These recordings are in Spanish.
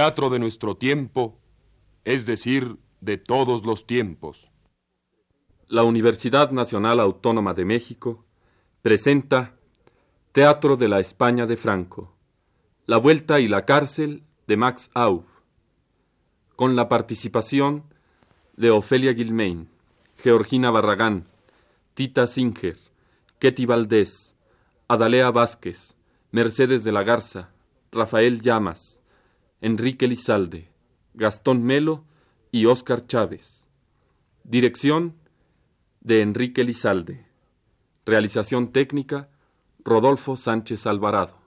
teatro de nuestro tiempo, es decir, de todos los tiempos. La Universidad Nacional Autónoma de México presenta Teatro de la España de Franco, La Vuelta y la Cárcel de Max Aub, con la participación de Ofelia Gilmain, Georgina Barragán, Tita Singer, Ketty Valdés, Adalea Vázquez, Mercedes de la Garza, Rafael Llamas, Enrique Lizalde, Gastón Melo y Óscar Chávez. Dirección de Enrique Lizalde. Realización técnica Rodolfo Sánchez Alvarado.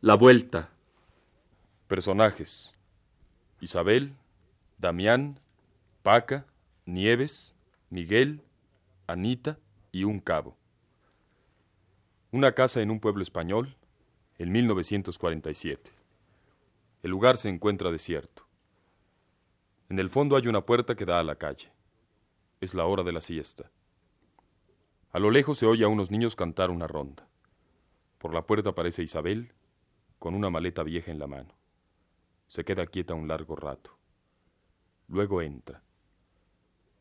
La Vuelta. Personajes. Isabel, Damián, Paca, Nieves, Miguel, Anita y un cabo. Una casa en un pueblo español en 1947. El lugar se encuentra desierto. En el fondo hay una puerta que da a la calle. Es la hora de la siesta. A lo lejos se oye a unos niños cantar una ronda. Por la puerta aparece Isabel con una maleta vieja en la mano. Se queda quieta un largo rato. Luego entra.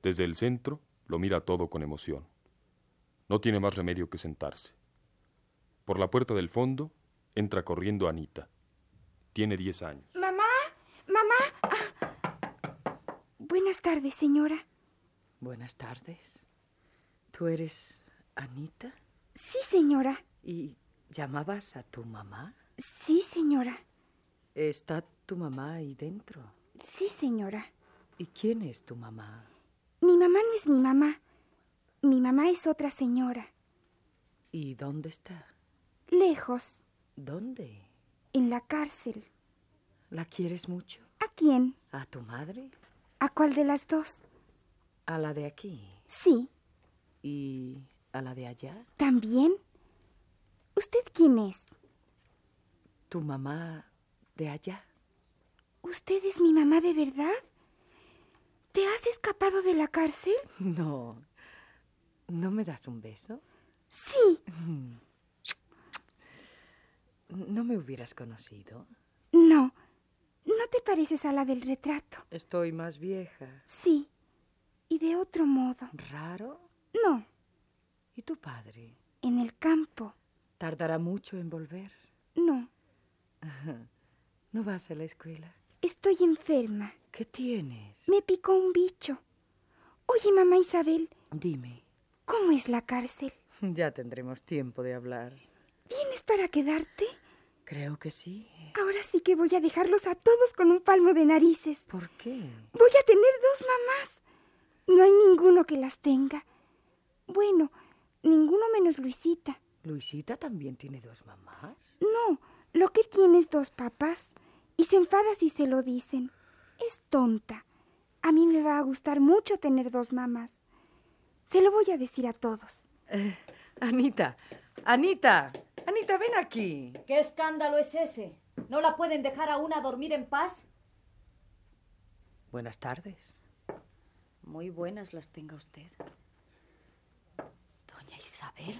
Desde el centro lo mira todo con emoción. No tiene más remedio que sentarse. Por la puerta del fondo entra corriendo Anita. Tiene diez años. Mamá, mamá. Buenas tardes, señora. Buenas tardes. ¿Tú eres Anita? Sí, señora. ¿Y llamabas a tu mamá? Sí, señora. ¿Está tu mamá ahí dentro? Sí, señora. ¿Y quién es tu mamá? Mi mamá no es mi mamá. Mi mamá es otra señora. ¿Y dónde está? Lejos. ¿Dónde? En la cárcel. ¿La quieres mucho? ¿A quién? ¿A tu madre? ¿A cuál de las dos? ¿A la de aquí? Sí. ¿Y a la de allá? ¿También? ¿Usted quién es? ¿Tu mamá de allá? ¿Usted es mi mamá de verdad? ¿Te has escapado de la cárcel? No. ¿No me das un beso? Sí. ¿No me hubieras conocido? No. No te pareces a la del retrato. Estoy más vieja. Sí. Y de otro modo. ¿Raro? No. ¿Y tu padre? En el campo. ¿Tardará mucho en volver? No. ¿No vas a la escuela? Estoy enferma. ¿Qué tienes? Me picó un bicho. Oye, mamá Isabel. Dime. ¿Cómo es la cárcel? Ya tendremos tiempo de hablar. ¿Vienes para quedarte? Creo que sí. Ahora sí que voy a dejarlos a todos con un palmo de narices. ¿Por qué? Voy a tener dos mamás. No hay ninguno que las tenga. Bueno, ninguno menos Luisita. ¿Luisita también tiene dos mamás? No, lo que tiene es dos papás. Y se enfada si se lo dicen. Es tonta. A mí me va a gustar mucho tener dos mamás. Se lo voy a decir a todos. Eh, Anita, Anita, Anita, ven aquí. ¿Qué escándalo es ese? ¿No la pueden dejar a una dormir en paz? Buenas tardes. Muy buenas las tenga usted. Doña Isabel.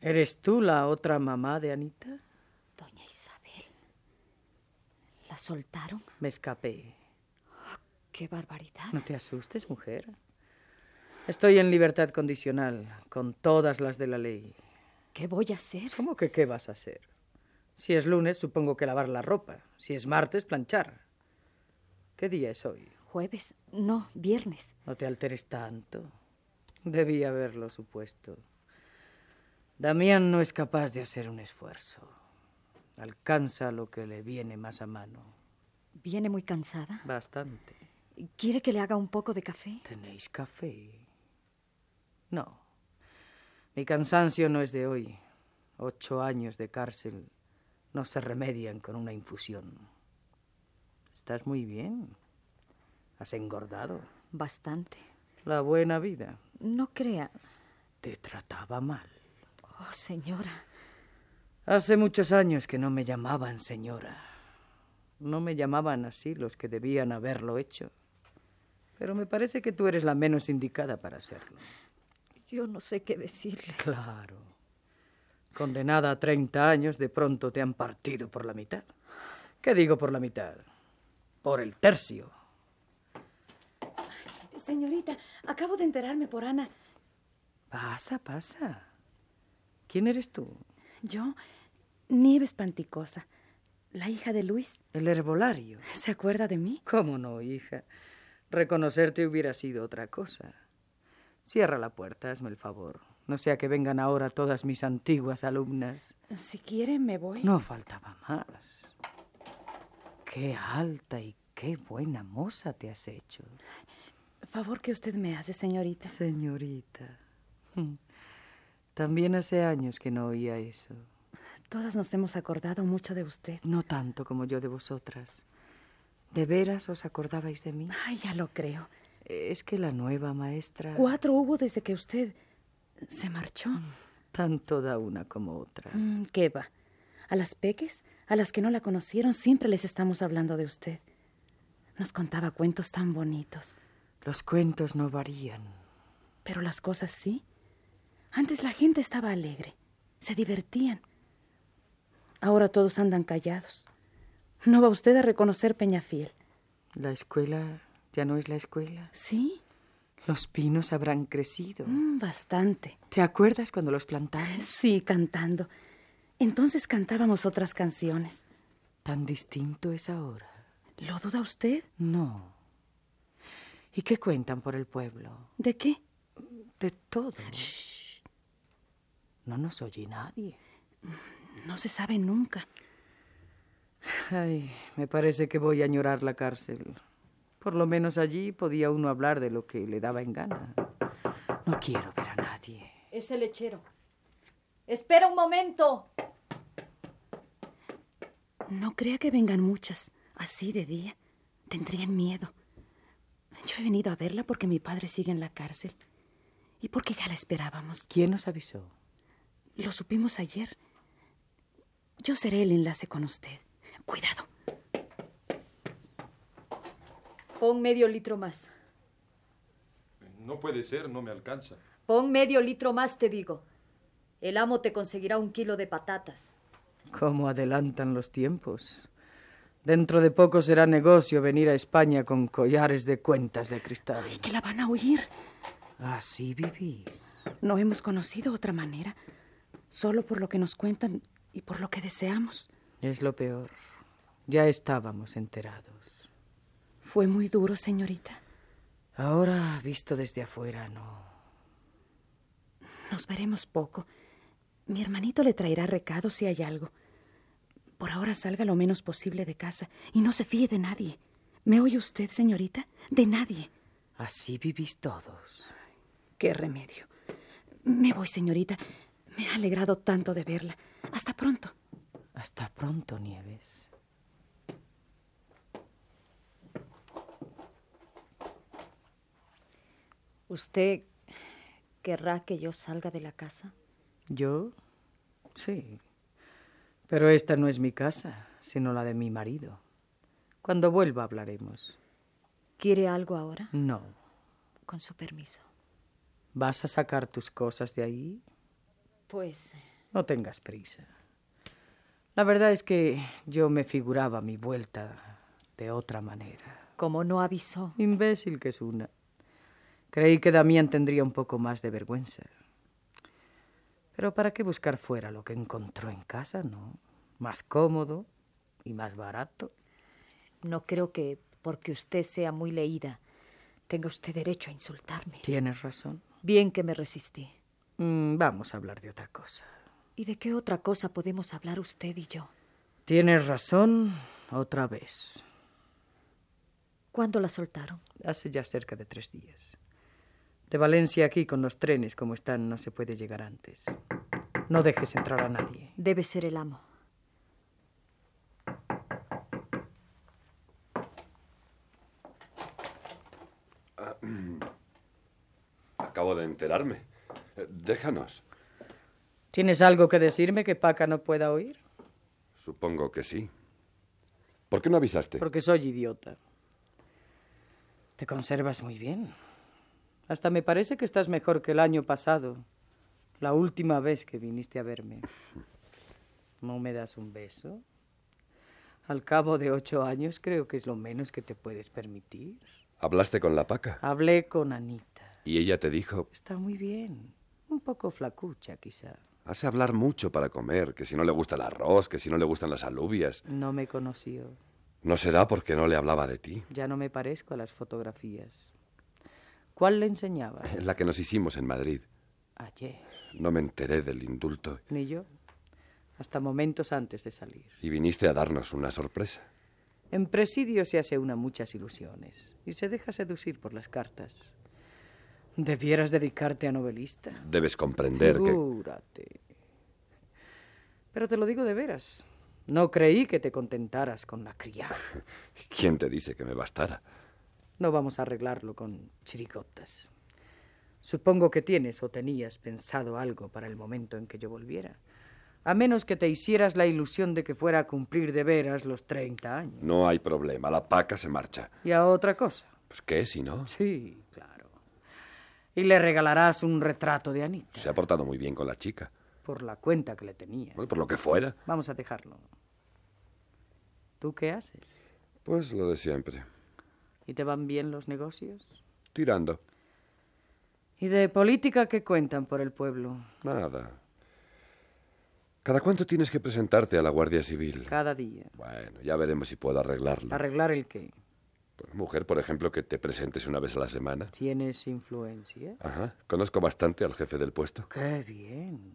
¿Eres tú la otra mamá de Anita? Doña Isabel. ¿La soltaron? Me escapé. Oh, ¡Qué barbaridad! No te asustes, mujer. Estoy en libertad condicional, con todas las de la ley. ¿Qué voy a hacer? ¿Cómo que qué vas a hacer? Si es lunes, supongo que lavar la ropa. Si es martes, planchar. ¿Qué día es hoy? Jueves. No, viernes. No te alteres tanto. Debí haberlo supuesto. Damián no es capaz de hacer un esfuerzo. Alcanza lo que le viene más a mano. ¿Viene muy cansada? Bastante. ¿Quiere que le haga un poco de café? ¿Tenéis café? No. Mi cansancio no es de hoy. Ocho años de cárcel no se remedian con una infusión. Estás muy bien. Has engordado. Bastante. La buena vida. No crea. Te trataba mal. Oh, señora. Hace muchos años que no me llamaban señora. No me llamaban así los que debían haberlo hecho. Pero me parece que tú eres la menos indicada para hacerlo. Yo no sé qué decirle. Claro. Condenada a 30 años, de pronto te han partido por la mitad. ¿Qué digo por la mitad? Por el tercio. Señorita, acabo de enterarme por Ana. Pasa, pasa. ¿Quién eres tú? Yo, Nieves Panticosa, la hija de Luis. El herbolario. ¿Se acuerda de mí? ¿Cómo no, hija? Reconocerte hubiera sido otra cosa. Cierra la puerta, hazme el favor. No sea que vengan ahora todas mis antiguas alumnas. Si quiere, me voy. No faltaba más. Qué alta y qué buena moza te has hecho. Favor que usted me hace, señorita. Señorita. También hace años que no oía eso. Todas nos hemos acordado mucho de usted. No tanto como yo de vosotras. ¿De veras os acordabais de mí? Ay, ya lo creo. Es que la nueva maestra... Cuatro hubo desde que usted se marchó. Tanto da una como otra. Mm, ¿Qué va? A las peques, a las que no la conocieron, siempre les estamos hablando de usted. Nos contaba cuentos tan bonitos. Los cuentos no varían. Pero las cosas sí. Antes la gente estaba alegre, se divertían. Ahora todos andan callados. No va usted a reconocer Peñafiel. La escuela ya no es la escuela. Sí. Los pinos habrán crecido. Mm, bastante. ¿Te acuerdas cuando los plantamos? Sí, cantando. Entonces cantábamos otras canciones. Tan distinto es ahora. ¿Lo duda usted? No. ¿Y qué cuentan por el pueblo? ¿De qué? De todo. No nos oye nadie. No se sabe nunca. Ay, me parece que voy a añorar la cárcel. Por lo menos allí podía uno hablar de lo que le daba en gana. No quiero ver a nadie. Es el lechero. Espera un momento. No crea que vengan muchas, así de día. Tendrían miedo. Yo he venido a verla porque mi padre sigue en la cárcel. Y porque ya la esperábamos. ¿Quién nos avisó? Lo supimos ayer. Yo seré el enlace con usted. Cuidado. Pon medio litro más. No puede ser, no me alcanza. Pon medio litro más, te digo. El amo te conseguirá un kilo de patatas. ¿Cómo adelantan los tiempos? Dentro de poco será negocio venir a España con collares de cuentas de cristal. Ay, que la van a oír. Así vivís. No hemos conocido otra manera. Solo por lo que nos cuentan y por lo que deseamos. Es lo peor. Ya estábamos enterados. Fue muy duro, señorita. Ahora, visto desde afuera, no. Nos veremos poco. Mi hermanito le traerá recados si hay algo. Por ahora salga lo menos posible de casa y no se fíe de nadie. ¿Me oye usted, señorita? De nadie. Así vivís todos. Qué remedio. Me voy, señorita. Me ha alegrado tanto de verla. Hasta pronto. Hasta pronto, Nieves. ¿Usted querrá que yo salga de la casa? ¿Yo? Sí. Pero esta no es mi casa, sino la de mi marido. Cuando vuelva hablaremos. ¿Quiere algo ahora? No. Con su permiso. ¿Vas a sacar tus cosas de ahí? Pues... No tengas prisa. La verdad es que yo me figuraba mi vuelta de otra manera. Como no avisó. Imbécil que es una. Creí que Damián tendría un poco más de vergüenza. Pero ¿para qué buscar fuera lo que encontró en casa, no? Más cómodo y más barato. No creo que porque usted sea muy leída tenga usted derecho a insultarme. Tienes razón. Bien que me resistí. Mm, vamos a hablar de otra cosa. ¿Y de qué otra cosa podemos hablar usted y yo? Tienes razón otra vez. ¿Cuándo la soltaron? Hace ya cerca de tres días. De Valencia aquí, con los trenes como están, no se puede llegar antes. No dejes entrar a nadie. Debe ser el amo. Acabo de enterarme. Eh, Déjanos. ¿Tienes algo que decirme que Paca no pueda oír? Supongo que sí. ¿Por qué no avisaste? Porque soy idiota. Te conservas muy bien. Hasta me parece que estás mejor que el año pasado. La última vez que viniste a verme. ¿No me das un beso? Al cabo de ocho años creo que es lo menos que te puedes permitir. ¿Hablaste con la paca? Hablé con Anita. Y ella te dijo, Está muy bien. Un poco flacucha, quizá. hace hablar mucho para comer, que si no le gusta el arroz, que si no le gustan las alubias. No me conoció. No será porque no le hablaba de ti. Ya no me parezco a las fotografías. ¿Cuál le enseñaba? La que nos hicimos en Madrid. Ayer. No me enteré del indulto Ni yo. Hasta momentos antes de salir. y viniste a darnos una sorpresa. En presidio se hace una muchas ilusiones y se deja seducir por las cartas. Debieras dedicarte a novelista. Debes comprender que... Figúrate. Pero te lo digo de veras. No creí que te contentaras con la criada. ¿Quién te dice que me bastara? No vamos a arreglarlo con chiricotas. Supongo que tienes o tenías pensado algo para el momento en que yo volviera. A menos que te hicieras la ilusión de que fuera a cumplir de veras los 30 años. No hay problema, la paca se marcha. Y a otra cosa. Pues qué, si no. Sí, claro. Y le regalarás un retrato de Anita. Se ha portado muy bien con la chica. Por la cuenta que le tenía. Bueno, por lo que fuera. Vamos a dejarlo. ¿Tú qué haces? Pues lo de siempre. ¿Y te van bien los negocios? Tirando. ¿Y de política qué cuentan por el pueblo? Nada. ¿Cada cuánto tienes que presentarte a la Guardia Civil? Cada día. Bueno, ya veremos si puedo arreglarlo. ¿Arreglar el qué? Pues, mujer, por ejemplo, que te presentes una vez a la semana. ¿Tienes influencia? Ajá. Conozco bastante al jefe del puesto. ¡Qué bien!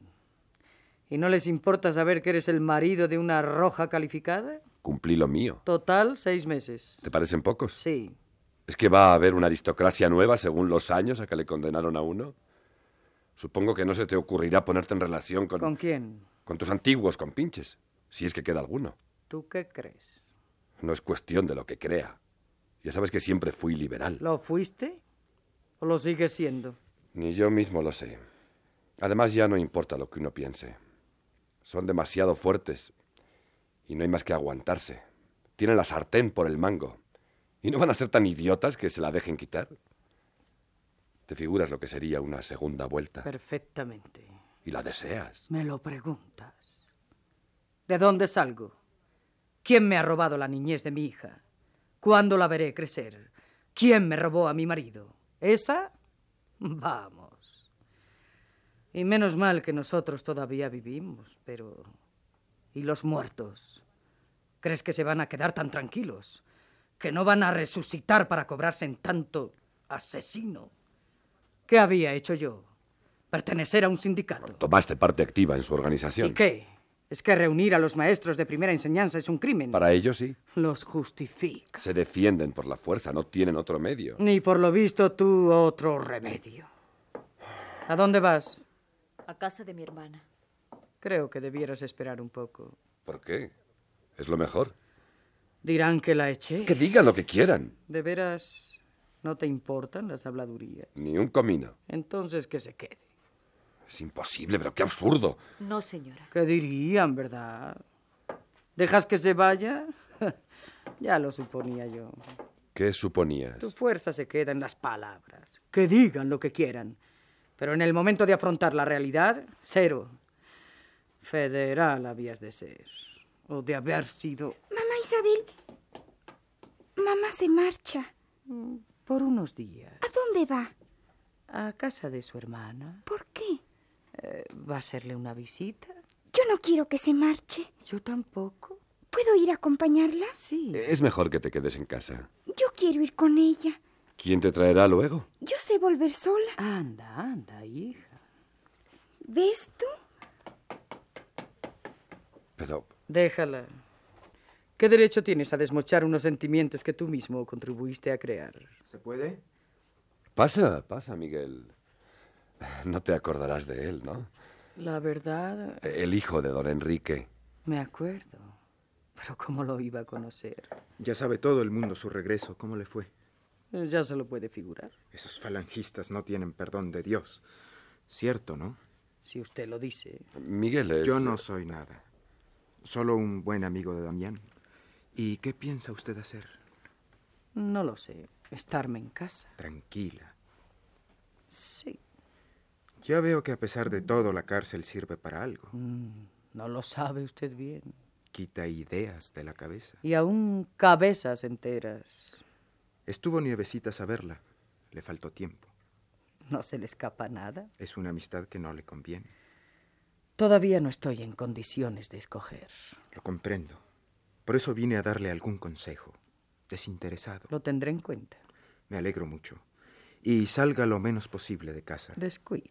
¿Y no les importa saber que eres el marido de una roja calificada? Cumplí lo mío. Total, seis meses. ¿Te parecen pocos? Sí. ¿Es que va a haber una aristocracia nueva según los años a que le condenaron a uno? Supongo que no se te ocurrirá ponerte en relación con, ¿Con quién? con tus antiguos compinches, si es que queda alguno. ¿Tú qué crees? No es cuestión de lo que crea. Ya sabes que siempre fui liberal. ¿Lo fuiste? ¿O lo sigues siendo? Ni yo mismo lo sé. Además ya no importa lo que uno piense. Son demasiado fuertes y no hay más que aguantarse. Tienen la sartén por el mango. ¿Y no van a ser tan idiotas que se la dejen quitar? ¿Te figuras lo que sería una segunda vuelta? Perfectamente. Y la deseas. Me lo preguntas. ¿De dónde salgo? ¿Quién me ha robado la niñez de mi hija? ¿Cuándo la veré crecer? ¿Quién me robó a mi marido? ¿Esa? Vamos. Y menos mal que nosotros todavía vivimos, pero... ¿Y los muertos? ¿Crees que se van a quedar tan tranquilos? ¿Que no van a resucitar para cobrarse en tanto asesino? ¿Qué había hecho yo? Pertenecer a un sindicato. Tomaste parte activa en su organización. ¿Y qué? ¿Es que reunir a los maestros de primera enseñanza es un crimen? Para ellos sí. Los justifica. Se defienden por la fuerza, no tienen otro medio. Ni por lo visto tú otro remedio. ¿A dónde vas? A casa de mi hermana. Creo que debieras esperar un poco. ¿Por qué? Es lo mejor. Dirán que la eché. Que digan lo que quieran. ¿De veras no te importan las habladurías? Ni un comino. Entonces que se quede. Es imposible, pero qué absurdo. No, señora. ¿Qué dirían, verdad? ¿Dejas que se vaya? ya lo suponía yo. ¿Qué suponías? Tu fuerza se queda en las palabras. Que digan lo que quieran. Pero en el momento de afrontar la realidad, cero. Federal habías de ser. O de haber sido Mamá Isabel. Mamá se marcha. por unos días ¿A dónde va? a casa de su hermana. ¿Por qué? Eh, ¿Va a hacerle una visita? Yo no quiero que se marche. Yo tampoco. ¿Puedo ir a acompañarla? Sí. Es mejor que te quedes en casa. Yo quiero ir con ella. ¿Quién te traerá luego? Yo sé volver sola. Anda, anda, hija. ¿Ves tú? Pero Déjala. ¿Qué derecho tienes a desmochar unos sentimientos que tú mismo contribuiste a crear? ¿Se puede? pasa, pasa, Miguel. No te acordarás de él, ¿no? La verdad, El hijo de don Enrique. me acuerdo. Pero ¿cómo lo iba a conocer? Ya sabe todo el mundo su regreso. ¿Cómo le fue? Eh, Ya se lo puede figurar. Esos falangistas no tienen perdón de Dios. Cierto, ¿no? Si usted lo dice. Miguel es... Yo no soy nada. Solo un buen amigo de Damián. ¿Y qué piensa usted hacer? No lo sé. Estarme en casa. Tranquila. Sí. Ya veo que a pesar de todo la cárcel sirve para algo. Mm, no lo sabe usted bien. Quita ideas de la cabeza. Y aún cabezas enteras. Estuvo Nievecitas a verla. Le faltó tiempo. No se le escapa nada. Es una amistad que no le conviene. Todavía no estoy en condiciones de escoger. Lo comprendo. Por eso vine a darle algún consejo. Desinteresado. Lo tendré en cuenta. Me alegro mucho. Y salga lo menos posible de casa. Descuide.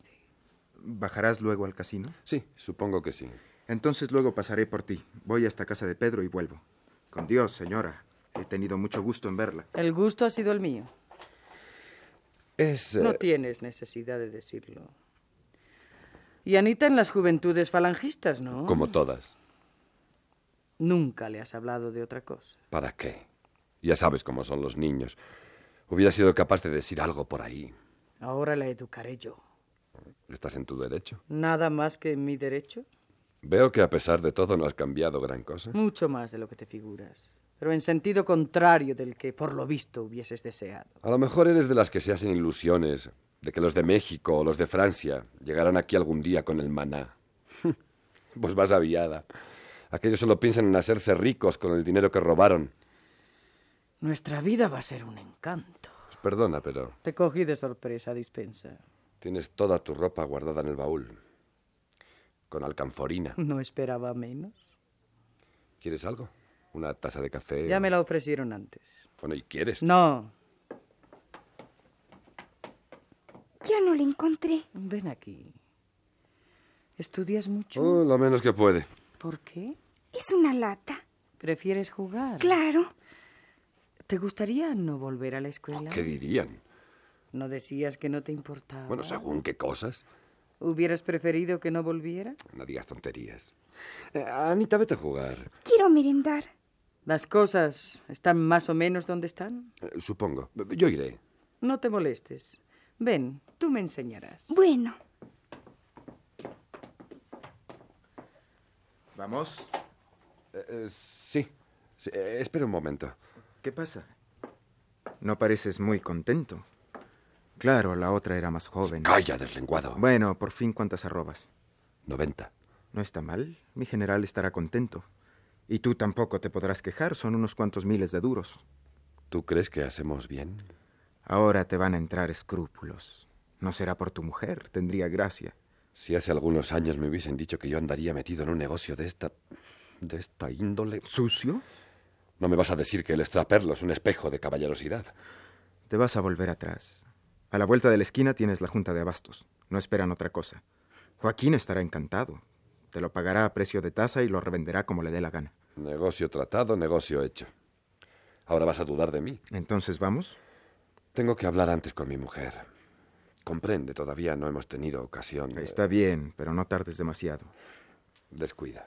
¿Bajarás luego al casino? Sí, supongo que sí. Entonces luego pasaré por ti. Voy hasta casa de Pedro y vuelvo. Con Dios, señora. He tenido mucho gusto en verla. El gusto ha sido el mío. Es... No eh, tienes necesidad de decirlo. Y Anita en las juventudes falangistas, ¿no? como todas. Nunca le has hablado de otra cosa. ¿Para qué? Ya sabes cómo son los niños. Hubiera sido capaz de decir algo por ahí. Ahora la educaré yo. ¿Estás en tu derecho? Nada más que en mi derecho. Veo que a pesar de todo no has cambiado gran cosa. Mucho más de lo que te figuras. Pero en sentido contrario del que por lo visto hubieses deseado. A lo mejor eres de las que se hacen ilusiones de que los de México o los de Francia llegarán aquí algún día con el maná. pues vas aviada. Aquellos solo piensan en hacerse ricos con el dinero que robaron. Nuestra vida va a ser un encanto. Pues perdona, pero Te cogí de sorpresa, dispensa. tienes toda tu ropa guardada en el baúl. Con alcanforina. No esperaba menos. ¿Quieres algo? ¿Una taza de café? Ya me la ofrecieron antes. Bueno, ¿y quieres? No, Ya no le encontré. ven aquí. ¿Estudias mucho? Oh, lo menos que puede. ¿Por qué? Es una lata. ¿Prefieres jugar? Claro. ¿Te gustaría no volver a la escuela? ¿Qué dirían? ¿No decías que no te importaba? Bueno, según qué cosas. ¿Hubieras preferido que no volviera? No digas tonterías. Eh, Anita, vete a jugar. Quiero merendar. ¿Las cosas están más o menos donde están? Eh, supongo. Yo iré. No te molestes. Ven, tú me enseñarás. Bueno, ¿Vamos? Eh, eh, sí. Sí, eh, espera un momento. ¿Qué pasa? No pareces muy contento. Claro, la otra era más joven. Calla, deslenguado. Bueno, por fin, ¿cuántas arrobas? 90. No está mal. Mi general estará contento. Y tú tampoco te podrás quejar. Son unos cuantos miles de duros. ¿Tú crees que hacemos bien? Ahora te van a entrar escrúpulos. No será por tu mujer. Tendría gracia. Si hace algunos años me hubiesen dicho que yo andaría metido en un negocio de esta. de esta índole. ¿Sucio? No me vas a decir que el extraperlo es un espejo de caballerosidad. Te vas a volver atrás. A la vuelta de la esquina tienes la junta de abastos. No esperan otra cosa. Joaquín estará encantado. Te lo pagará a precio de tasa y lo revenderá como le dé la gana. Negocio tratado, negocio hecho. Ahora vas a dudar de mí. Entonces, ¿vamos? Tengo que hablar antes con mi mujer. Comprende, todavía no hemos tenido ocasión. de- Está bien, pero no tardes demasiado. Descuida.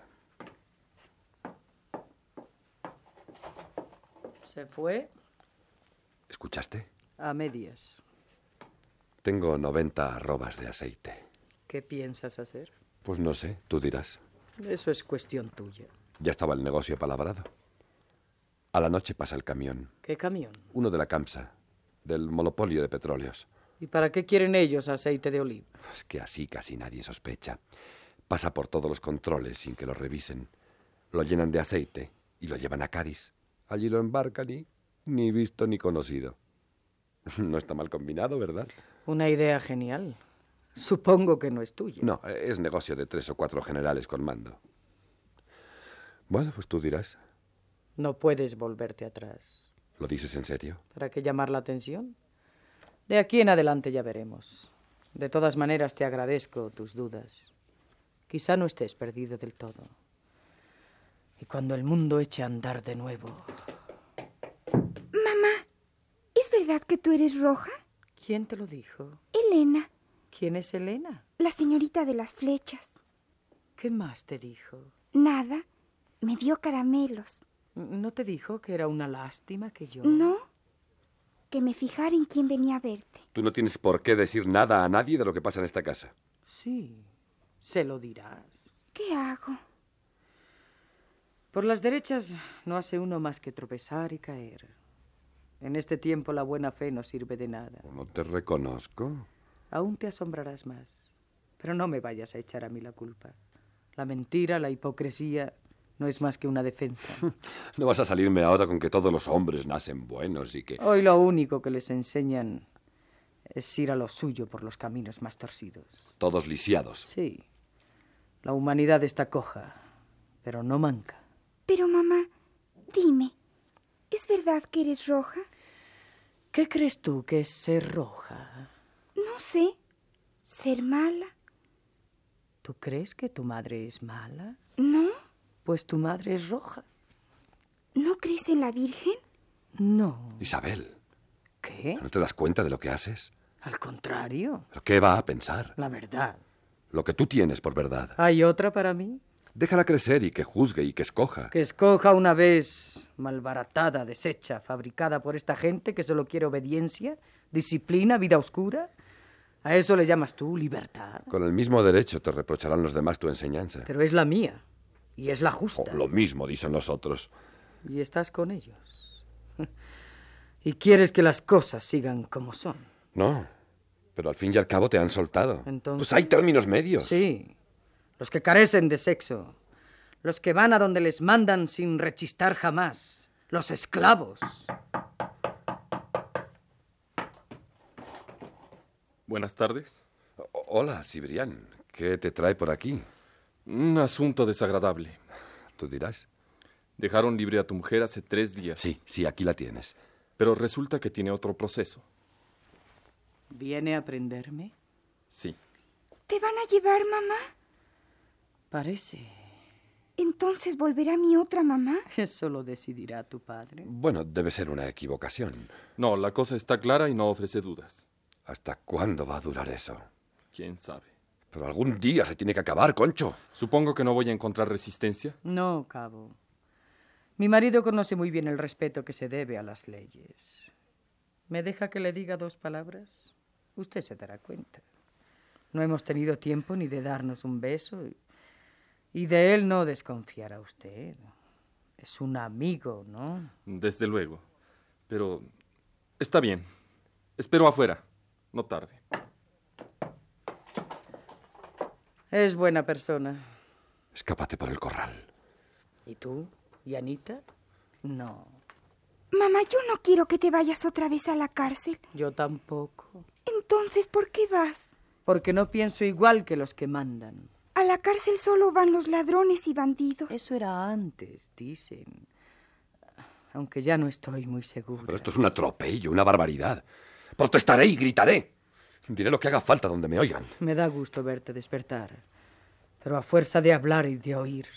Se fue ¿Escuchaste? a medias. Tengo 90 arrobas de aceite. ¿Qué piensas hacer? Pues no sé, tú dirás. Eso es cuestión tuya. Ya estaba el negocio palabrado. A la noche pasa el camión, ¿Qué camión? uno de la CAMSA, del monopolio de petróleos. ¿Y para qué quieren ellos aceite de oliva? Es que así casi nadie sospecha. Pasa por todos los controles sin que lo revisen. Lo llenan de aceite y lo llevan a Cádiz. Allí lo embarcan y ni visto ni conocido. No está mal combinado, ¿verdad? Una idea genial. Supongo que no es tuya. No, es negocio de tres o cuatro generales con mando. Bueno, pues tú dirás. No puedes volverte atrás. ¿Lo dices en serio? ¿Para qué llamar la atención? De aquí en adelante ya veremos. De todas maneras te agradezco tus dudas. Quizá no estés perdido del todo. Y cuando el mundo eche a andar de nuevo... mamá, ¿es verdad que tú eres roja? ¿Quién te lo dijo? Elena, ¿Quién es Elena? la señorita de las flechas. ¿Qué más te dijo? Nada, me dio caramelos. ¿No te dijo que era una lástima que yo... No, que me fijara en quién venía a verte. Tú no tienes por qué decir nada a nadie de lo que pasa en esta casa. Sí, se lo dirás. ¿Qué hago? Por las derechas no hace uno más que tropezar y caer. En este tiempo la buena fe no sirve de nada. No te reconozco. Aún te asombrarás más. Pero no me vayas a echar a mí la culpa. La mentira, la hipocresía, no es más que una defensa. No vas a salirme ahora con que todos los hombres nacen buenos y que... Hoy lo único que les enseñan es ir a lo suyo por los caminos más torcidos. Todos lisiados. Sí. La humanidad está coja, pero no manca. Pero mamá, dime, ¿es verdad que eres roja? ¿Qué crees tú que es ser roja? No sé. ¿Ser mala? ¿Tú crees que tu madre es mala? No. Pues tu madre es roja. ¿No crees en la Virgen? No. Isabel, ¿Qué? ¿no te das cuenta de lo que haces? Al contrario. ¿Pero ¿Qué va a pensar? La verdad. Lo que tú tienes por verdad. ¿Hay otra para mí? Déjala crecer y que juzgue y que escoja. Que escoja una vez malbaratada, deshecha, fabricada por esta gente que solo quiere obediencia, disciplina, vida oscura. ¿A eso le llamas tú libertad? Con el mismo derecho te reprocharán los demás tu enseñanza. Pero es la mía. Y es la justa. Oh, lo mismo dicen los otros. Y estás con ellos. Y quieres que las cosas sigan como son. No, pero al fin y al cabo te han soltado. Entonces- Pues hay términos medios. Sí. Los que carecen de sexo. Los que van a donde les mandan sin rechistar jamás. Los esclavos. Buenas tardes. O- Hola, Cibrián. ¿Qué te trae por aquí? Un asunto desagradable. Tú dirás. Dejaron libre a tu mujer hace tres días. Sí, sí, aquí la tienes. Pero resulta que tiene otro proceso. ¿Viene a prenderme? Sí. ¿Te van a llevar, mamá? Parece. Entonces volverá mi otra mamá. Eso lo decidirá tu padre. Bueno, debe ser una equivocación. No, la cosa está clara y no ofrece dudas. ¿Hasta cuándo va a durar eso? ¿Quién sabe? Pero algún día se tiene que acabar, Concho. Supongo que no voy a encontrar resistencia. No, cabo. Mi marido conoce muy bien el respeto que se debe a las leyes. ¿Me deja que le diga dos palabras? Usted se dará cuenta. No hemos tenido tiempo ni de darnos un beso y, y de él no desconfiará usted. Es un amigo, ¿no? Desde luego. Pero está bien. Espero afuera. No tarde. Es buena persona. Escápate por el corral. ¿Y tú? ¿Y Anita? No, Mamá, yo no quiero que te vayas otra vez a la cárcel. yo tampoco. Entonces, ¿por qué vas? Porque no pienso igual que los que mandan. A la cárcel solo van los ladrones y bandidos. Eso era antes, dicen. Aunque ya no estoy muy seguro. Pero esto es un atropello, una barbaridad. Protestaré y gritaré. Diré lo que haga falta donde me oigan. Me da gusto verte despertar. Pero a fuerza de hablar y de oír,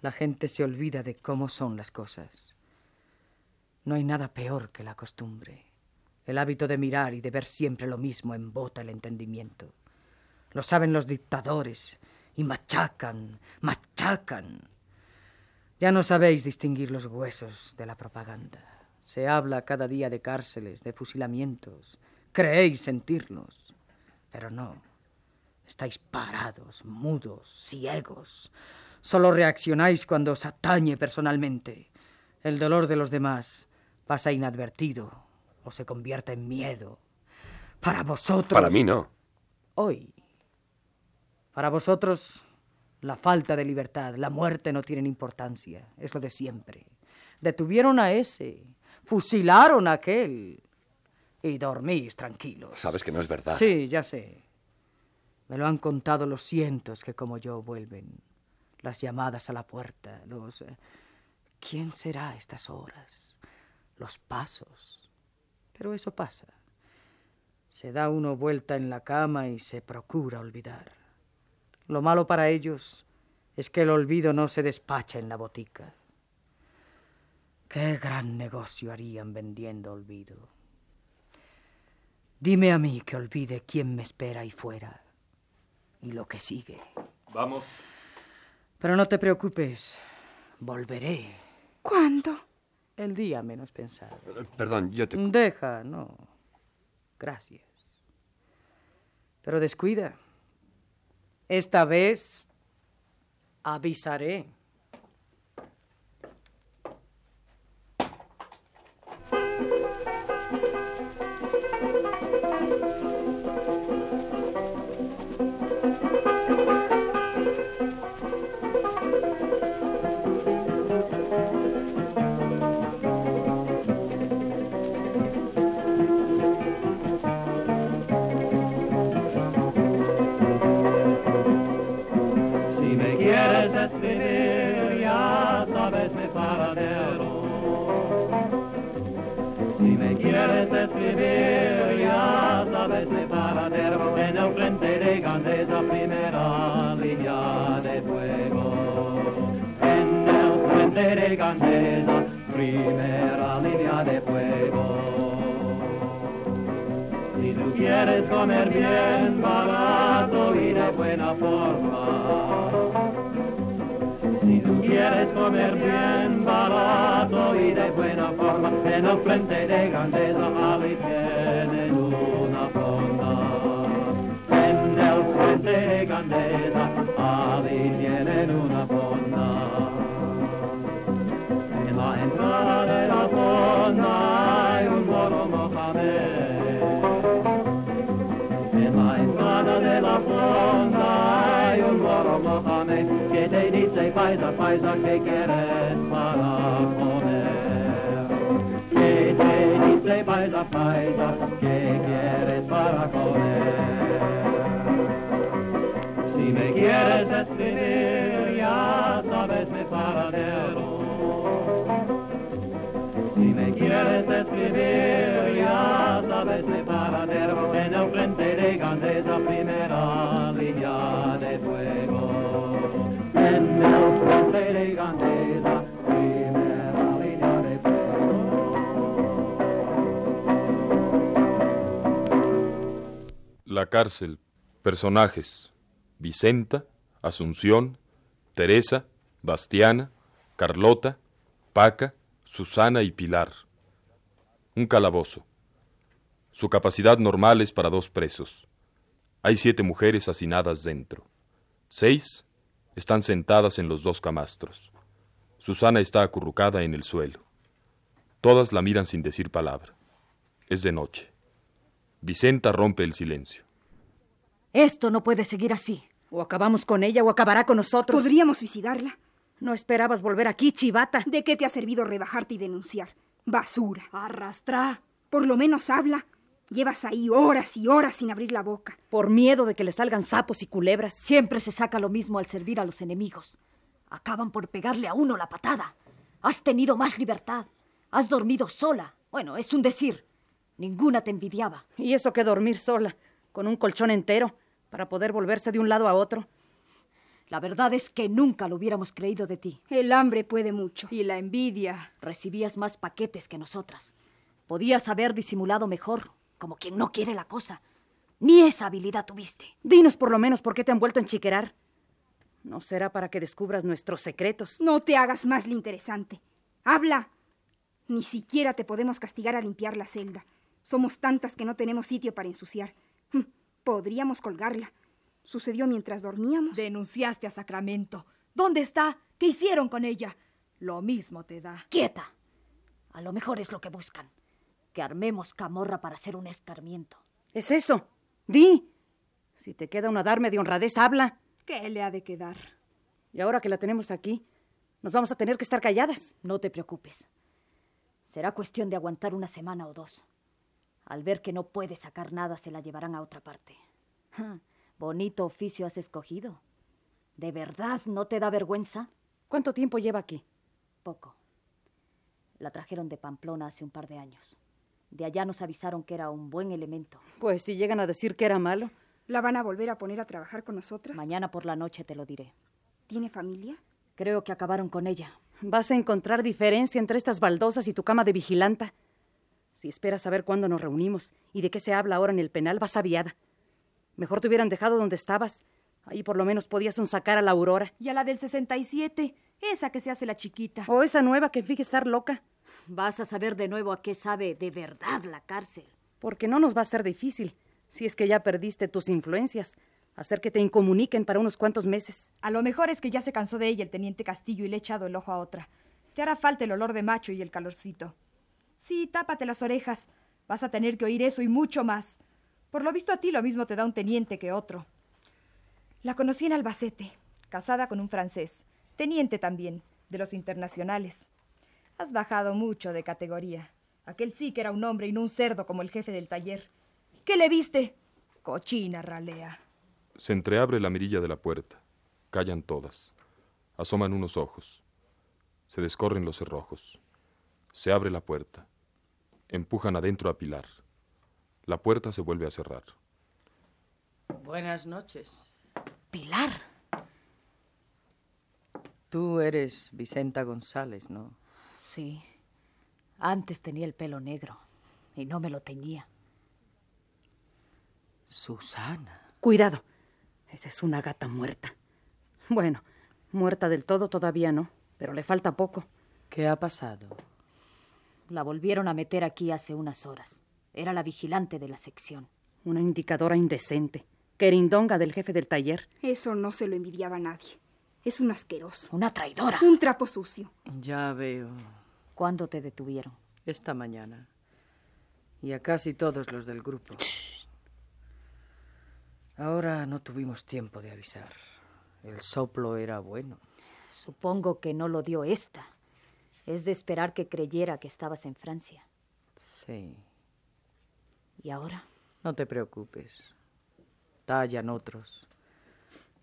la gente se olvida de cómo son las cosas. No hay nada peor que la costumbre. El hábito de mirar y de ver siempre lo mismo embota el entendimiento. Lo saben los dictadores y machacan, machacan. Ya no sabéis distinguir los huesos de la propaganda. Se habla cada día de cárceles, de fusilamientos. Creéis sentirlos, pero no. Estáis parados, mudos, ciegos. Solo reaccionáis cuando os atañe personalmente. El dolor de los demás pasa inadvertido o se convierte en miedo. Para vosotros. Para mí no. Hoy. Para vosotros, la falta de libertad, la muerte no tienen importancia. Es lo de siempre. Detuvieron a ese, fusilaron a aquel. Y dormís tranquilos. Sabes que no es verdad. Sí, ya sé. Me lo han contado los cientos que como yo vuelven. Las llamadas a la puerta, los... eh, ¿Quién será a estas horas? Los pasos. Pero eso pasa. Se da uno vuelta en la cama y se procura olvidar. Lo malo para ellos es que el olvido no se despacha en la botica. Qué gran negocio harían vendiendo olvido. Dime a mí que olvide quién me espera ahí fuera y lo que sigue. Vamos. Pero no te preocupes, volveré ¿Cuándo? el día menos pensado. Eh, Perdón, yo te... Deja, no. Gracias. Pero descuida. Esta vez avisaré. Si me quieres escribir, ya sabes mi paradero. En el frente de Gandesa, primera línea de fuego. En el frente de Gandesa, primera línea de La cárcel. Personajes. Vicenta, Asunción, Teresa, Bastiana, Carlota, Paca, Susana y Pilar. Un calabozo. Su capacidad normal es para dos presos. Hay siete mujeres hacinadas dentro. Seis están sentadas en los dos camastros. Susana está acurrucada en el suelo. Todas la miran sin decir palabra. Es de noche. Vicenta rompe el silencio. Esto no puede seguir así. O acabamos con ella o acabará con nosotros. ¿Podríamos suicidarla? ¿No esperabas volver aquí, chivata? ¿De qué te ha servido rebajarte y denunciar? Basura. Arrastra. Por lo menos habla. Llevas ahí horas y horas sin abrir la boca. Por miedo de que le salgan sapos y culebras. Siempre se saca lo mismo al servir a los enemigos. Acaban por pegarle a uno la patada. Has tenido más libertad. Has dormido sola. Bueno, es un decir. Ninguna te envidiaba. Y eso que dormir sola, con un colchón entero, para poder volverse de un lado a otro. La verdad es que nunca lo hubiéramos creído de ti. El hambre puede mucho. Y la envidia. Recibías más paquetes que nosotras. Podías haber disimulado mejor, como quien no quiere la cosa. Ni esa habilidad tuviste. Dinos por lo menos por qué te han vuelto a enchiquerar. No será para que descubras nuestros secretos. No te hagas más lo interesante. Habla. Ni siquiera te podemos castigar a limpiar la celda. Somos tantas que no tenemos sitio para ensuciar. Hm, Podríamos colgarla. Sucedió mientras dormíamos. Denunciaste a Sacramento. ¿Dónde está? ¿Qué hicieron con ella? Lo mismo te da. Quieta. A lo mejor es lo que buscan. Que armemos camorra para hacer un escarmiento. Es eso. Di. Si te queda una darme de honradez, habla. ¿Qué le ha de quedar? Y ahora que la tenemos aquí, nos vamos a tener que estar calladas. No te preocupes. Será cuestión de aguantar una semana o dos. Al ver que no puede sacar nada, se la llevarán a otra parte. Bonito oficio has escogido. ¿De verdad no te da vergüenza? ¿Cuánto tiempo lleva aquí? Poco. La trajeron de Pamplona hace un par de años. De allá nos avisaron que era un buen elemento. Pues si llegan a decir que era malo. ¿La van a volver a poner a trabajar con nosotras? Mañana por la noche te lo diré. ¿Tiene familia? Creo que acabaron con ella. Vas a encontrar diferencia entre estas baldosas y tu cama de vigilanta. Si esperas saber cuándo nos reunimos y de qué se habla ahora en el penal, vas aviada. Mejor te hubieran dejado donde estabas. Ahí por lo menos podías sacar a la Aurora. Y a la del 67, esa que se hace la chiquita. O esa nueva que finge estar loca. Vas a saber de nuevo a qué sabe de verdad la cárcel. Porque no nos va a ser difícil, si es que ya perdiste tus influencias, hacer que te incomuniquen para unos cuantos meses. A lo mejor es que ya se cansó de ella el teniente Castillo y le ha echado el ojo a otra. Te hará falta el olor de macho y el calorcito. Sí, tápate las orejas. Vas a tener que oír eso y mucho más. Por lo visto a ti lo mismo te da un teniente que otro. La conocí en Albacete, casada con un francés, teniente también, de los internacionales. Has bajado mucho de categoría. Aquel sí que era un hombre y no un cerdo como el jefe del taller. ¿Qué le viste? Cochina ralea. Se entreabre la mirilla de la puerta. Callan todas. Asoman unos ojos. Se descorren los cerrojos. Se abre la puerta. Empujan adentro a Pilar. La puerta se vuelve a cerrar. Buenas noches. Pilar. Tú eres Vicenta González, ¿no? Sí. Antes tenía el pelo negro y no me lo teñía. Susana. Cuidado. Esa es una gata muerta. Bueno, muerta del todo todavía no, pero le falta poco. ¿Qué ha pasado? La volvieron a meter aquí hace unas horas. Era la vigilante de la sección. Una indicadora indecente. Querindonga del jefe del taller. Eso no se lo envidiaba a nadie. Es un asqueroso. Una traidora. Un trapo sucio. Ya veo. ¿Cuándo te detuvieron? Esta mañana. Y a casi todos los del grupo. Ahora no tuvimos tiempo de avisar. El soplo era bueno. Supongo que no lo dio esta. Es de esperar que creyera que estabas en Francia. Sí. ¿Y ahora? No te preocupes. Tallan otros.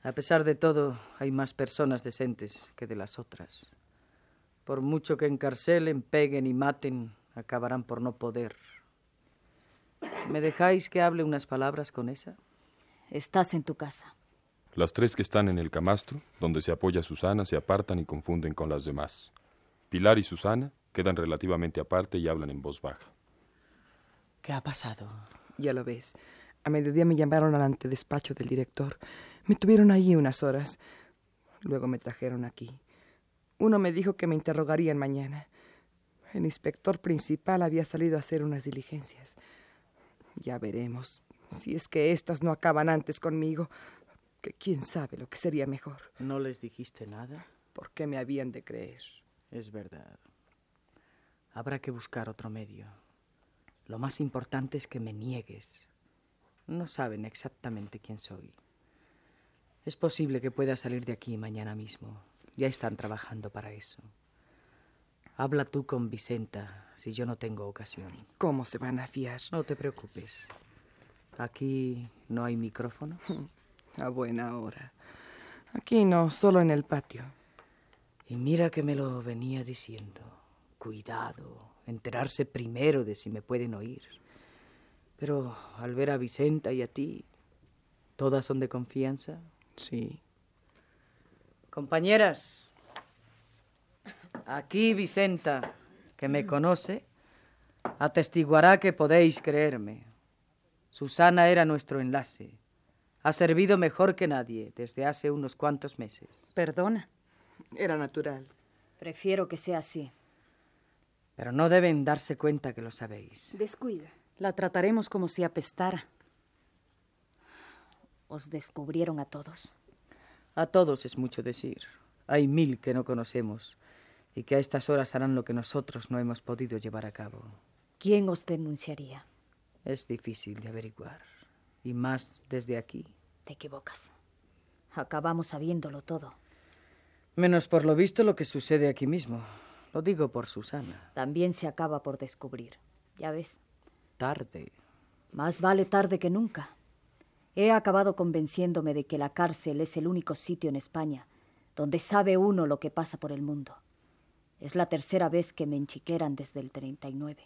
A pesar de todo, hay más personas decentes que de las otras. Por mucho que encarcelen, peguen y maten, acabarán por no poder. ¿Me dejáis que hable unas palabras con esa? Estás en tu casa. Las tres que están en el camastro, donde se apoya Susana, se apartan y confunden con las demás. Pilar y Susana quedan relativamente aparte y hablan en voz baja. ¿Qué ha pasado? Ya lo ves. A mediodía me llamaron al antedespacho del director. Me tuvieron allí unas horas. Luego me trajeron aquí. Uno me dijo que me interrogarían mañana. El inspector principal había salido a hacer unas diligencias. Ya veremos. Si es que éstas no acaban antes conmigo, que quién sabe lo que sería mejor. ¿No les dijiste nada? ¿Por qué me habían de creer? Es verdad. Habrá que buscar otro medio. Lo más importante es que me niegues. No saben exactamente quién soy. Es posible que pueda salir de aquí mañana mismo. Ya están trabajando para eso. Habla tú con Vicenta si yo no tengo ocasión. ¿Cómo se van a fiar? No te preocupes. Aquí no hay micrófono. A buena hora. Aquí no, solo en el patio. Y mira que me lo venía diciendo. Cuidado, enterarse primero de si me pueden oír. Pero al ver a Vicenta y a ti, ¿todas son de confianza? Sí. Compañeras, aquí Vicenta, que me conoce, atestiguará que podéis creerme. Susana era nuestro enlace. Ha servido mejor que nadie desde hace unos cuantos meses. Perdona. Era natural. Prefiero que sea así. Pero no deben darse cuenta que lo sabéis. Descuida. La trataremos como si apestara. ¿Os descubrieron a todos? A todos es mucho decir. Hay mil que no conocemos y que a estas horas harán lo que nosotros no hemos podido llevar a cabo. ¿Quién os denunciaría? Es difícil de averiguar. Y más desde aquí. Te equivocas. Acabamos sabiéndolo todo. Menos por lo visto lo que sucede aquí mismo. Lo digo por Susana. También se acaba por descubrir. Ya ves. Tarde. Más vale tarde que nunca. He acabado convenciéndome de que la cárcel es el único sitio en España donde sabe uno lo que pasa por el mundo. Es la tercera vez que me enchiqueran desde el 39.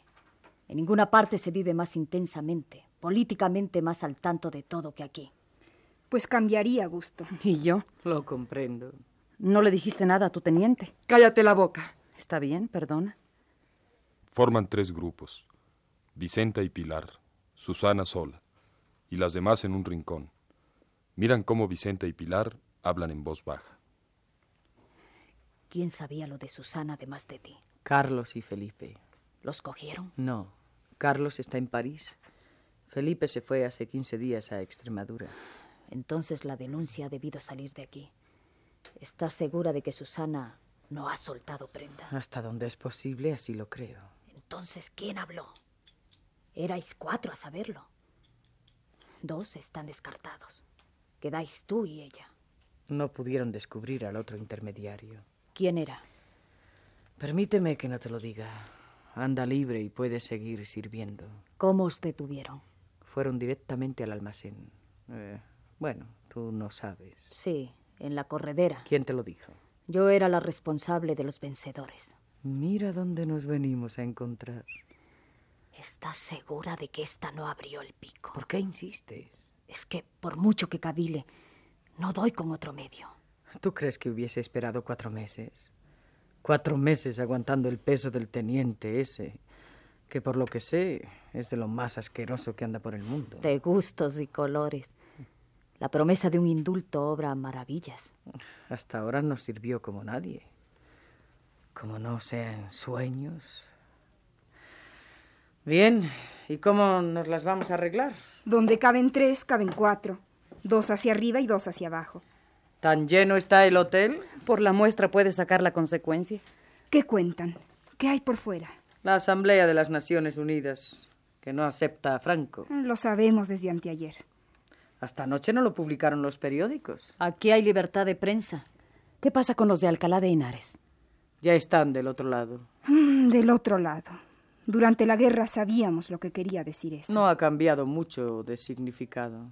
En ninguna parte se vive más intensamente, políticamente más al tanto de todo que aquí. Pues cambiaría gusto. ¿Y yo? Lo comprendo. ¿No le dijiste nada a tu teniente? Cállate la boca. Está bien, perdona. Forman tres grupos. Vicenta y Pilar, Susana sola, y las demás en un rincón. Miran cómo Vicenta y Pilar hablan en voz baja. ¿Quién sabía lo de Susana además de ti? Carlos y Felipe. ¿Los cogieron? No. Carlos está en París. Felipe se fue hace 15 días a Extremadura. Entonces la denuncia ha debido salir de aquí. ¿Estás segura de que Susana no ha soltado prenda? Hasta donde es posible, así lo creo. Entonces, ¿quién habló? Erais cuatro a saberlo. Dos están descartados. Quedáis tú y ella. No pudieron descubrir al otro intermediario. ¿Quién era? Permíteme que no te lo diga. Anda libre y puede seguir sirviendo. ¿Cómo os detuvieron? Fueron directamente al almacén. Eh, bueno, tú no sabes. Sí, en la corredera. ¿Quién te lo dijo? Yo era la responsable de los vencedores. Mira dónde nos venimos a encontrar. ¿Estás segura de que esta no abrió el pico? ¿Por qué insistes? Es que, por mucho que cavile, no doy con otro medio. ¿Tú crees que hubiese esperado cuatro meses? Cuatro meses aguantando el peso del teniente ese, que por lo que sé es de lo más asqueroso que anda por el mundo. De gustos y colores. La promesa de un indulto obra maravillas. Hasta ahora no sirvió como nadie. Como no sean sueños. Bien, ¿y cómo nos las vamos a arreglar? Donde caben tres, caben cuatro. Dos hacia arriba y dos hacia abajo. ¿Tan lleno está el hotel? Por la muestra puedes sacar la consecuencia. ¿Qué cuentan? ¿Qué hay por fuera? La Asamblea de las Naciones Unidas, que no acepta a Franco. Lo sabemos desde anteayer. Hasta anoche no lo publicaron los periódicos. Aquí hay libertad de prensa. ¿Qué pasa con los de Alcalá de Henares? Ya están del otro lado. Mm, del otro lado. Durante la guerra sabíamos lo que quería decir eso. No ha cambiado mucho de significado.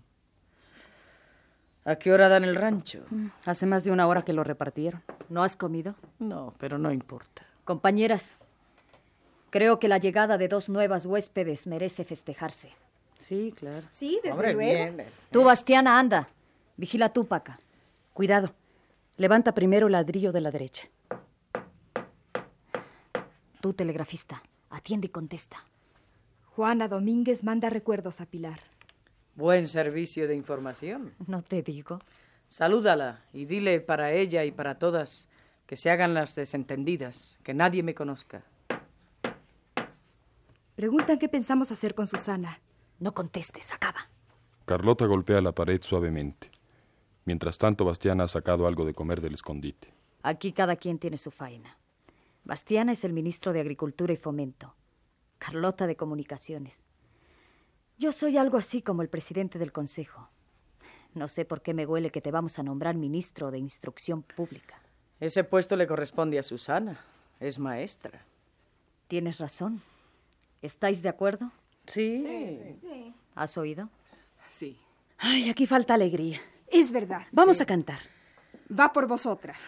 ¿A qué hora dan el rancho? Hace más de una hora que lo repartieron. ¿No has comido? No, pero no importa. Compañeras, creo que la llegada de dos nuevas huéspedes merece festejarse. Sí, claro. Sí, desde Hombre, luego. bien. eh. Tú, Bastiana, anda. Vigila tú, Paca. Cuidado. Levanta primero el ladrillo de la derecha. Tú, telegrafista, atiende y contesta. Juana Domínguez manda recuerdos a Pilar. Buen servicio de información. No te digo. Salúdala y dile para ella y para todas que se hagan las desentendidas, que nadie me conozca. Preguntan qué pensamos hacer con Susana. No contestes, acaba. Carlota golpea la pared suavemente. Mientras tanto, Bastiana ha sacado algo de comer del escondite. Aquí cada quien tiene su faena. Bastiana es el ministro de Agricultura y Fomento. Carlota de Comunicaciones. Yo soy algo así como el presidente del Consejo. No sé por qué me huele que te vamos a nombrar ministro de Instrucción Pública. Ese puesto le corresponde a Susana. Es maestra. Tienes razón. ¿Estáis de acuerdo? Sí. ¿Has oído? Sí. Ay, aquí falta alegría. Es verdad. Vamos a cantar. Va por vosotras.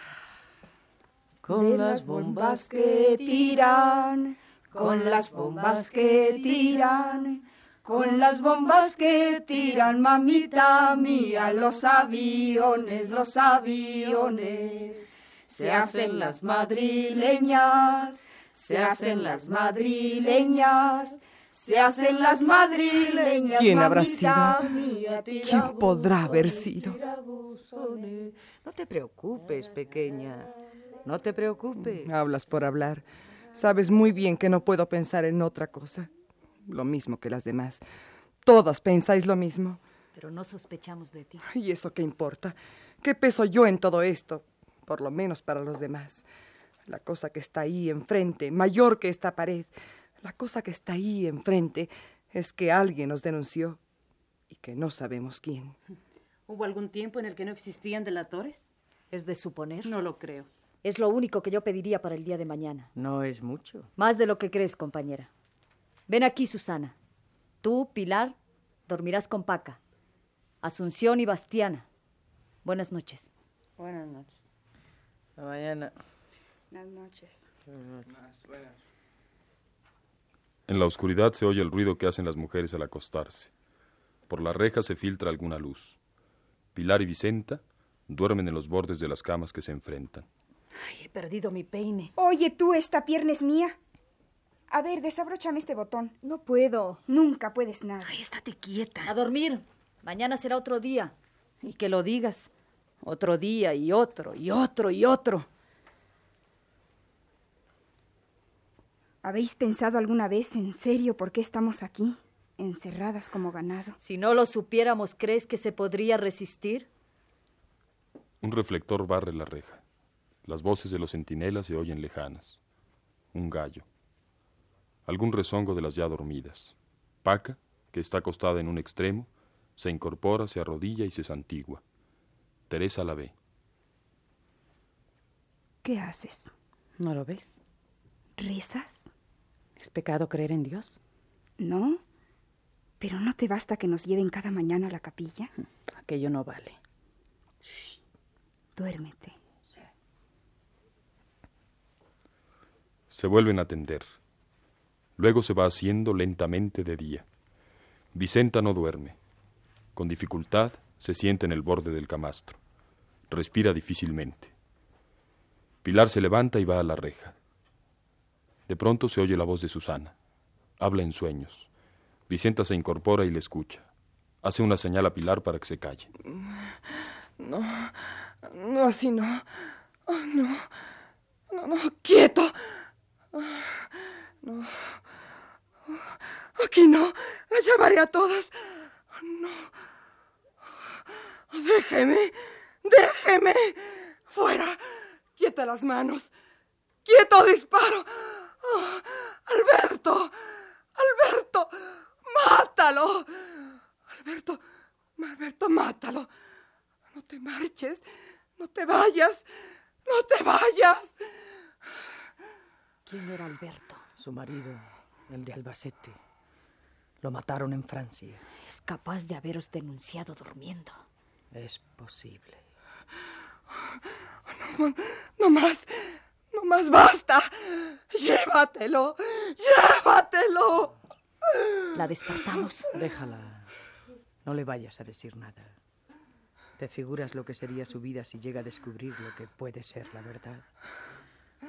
Con las bombas que tiran, con las bombas que tiran, con las bombas que tiran, mamita mía, los aviones, los aviones. Se hacen las madrileñas, se hacen las madrileñas, se hacen las madrileñas. ¿Quién habrá sido? mía, ¿Quién podrá haber sido? No te preocupes, pequeña. No te preocupes. Hablas por hablar. Sabes muy bien que no puedo pensar en otra cosa. Lo mismo que las demás. Todas pensáis lo mismo. Pero no sospechamos de ti. ¿Y eso qué importa? ¿Qué peso yo en todo esto? Por lo menos para los demás. La cosa que está ahí enfrente, mayor que esta pared, la cosa que está ahí enfrente es que alguien nos denunció y que no sabemos quién. ¿Hubo algún tiempo en el que no existían delatores? ¿Es de suponer? No lo creo. Es lo único que yo pediría para el día de mañana. No es mucho. Más de lo que crees, compañera. Ven aquí, Susana. Tú, Pilar, dormirás con Paca. Asunción y Bastiana. Buenas noches. Buenas noches. Hasta mañana. Buenas noches. En la oscuridad se oye el ruido que hacen las mujeres al acostarse. Por la reja se filtra alguna luz. Pilar y Vicenta duermen en los bordes de las camas que se enfrentan. Ay, he perdido mi peine. Oye, tú, esta pierna es mía. A ver, desabróchame este botón. No puedo. Nunca puedes nada. Ay, estate quieta. A dormir. Mañana será otro día. Y que lo digas. Otro día y otro y otro y otro. ¿Habéis pensado alguna vez en serio por qué estamos aquí, encerradas como ganado? Si no lo supiéramos, ¿crees que se podría resistir? Un reflector barre la reja. Las voces de los centinelas se oyen lejanas. Un gallo. Algún rezongo de las ya dormidas. Paca, que está acostada en un extremo, se incorpora, se arrodilla y se santigua. Teresa la ve. ¿Qué haces? ¿No lo ves? ¿Rezas? ¿Es pecado creer en Dios? ¿No? ¿Pero no te basta que nos lleven cada mañana a la capilla? Aquello no vale. Duérmete. Se vuelven a tender. Luego se va haciendo lentamente de día. Vicenta no duerme. Con dificultad se sienta en el borde del camastro. Respira difícilmente. Pilar se levanta y va a la reja. De pronto se oye la voz de Susana. Habla en sueños. Vicenta se incorpora y le escucha. Hace una señal a Pilar para que se calle. No, no, así no. Oh, no, no, no, quieto. No. Aquí no. Las llamaré a todas. No. Déjeme. Déjeme. Fuera. Quieta las manos. Quieto disparo. Ah, Alberto. Alberto. Mátalo. Alberto. Alberto, mátalo. No te marches. No te vayas. No te vayas. ¿Quién era Alberto? Su marido, el de Albacete. Lo mataron en Francia. Es capaz de haberos denunciado durmiendo. Es posible. No, no más. No más, basta. Llévatelo. Llévatelo. La despertamos. Déjala. No le vayas a decir nada. ¿Te figuras lo que sería su vida si llega a descubrir lo que puede ser la verdad?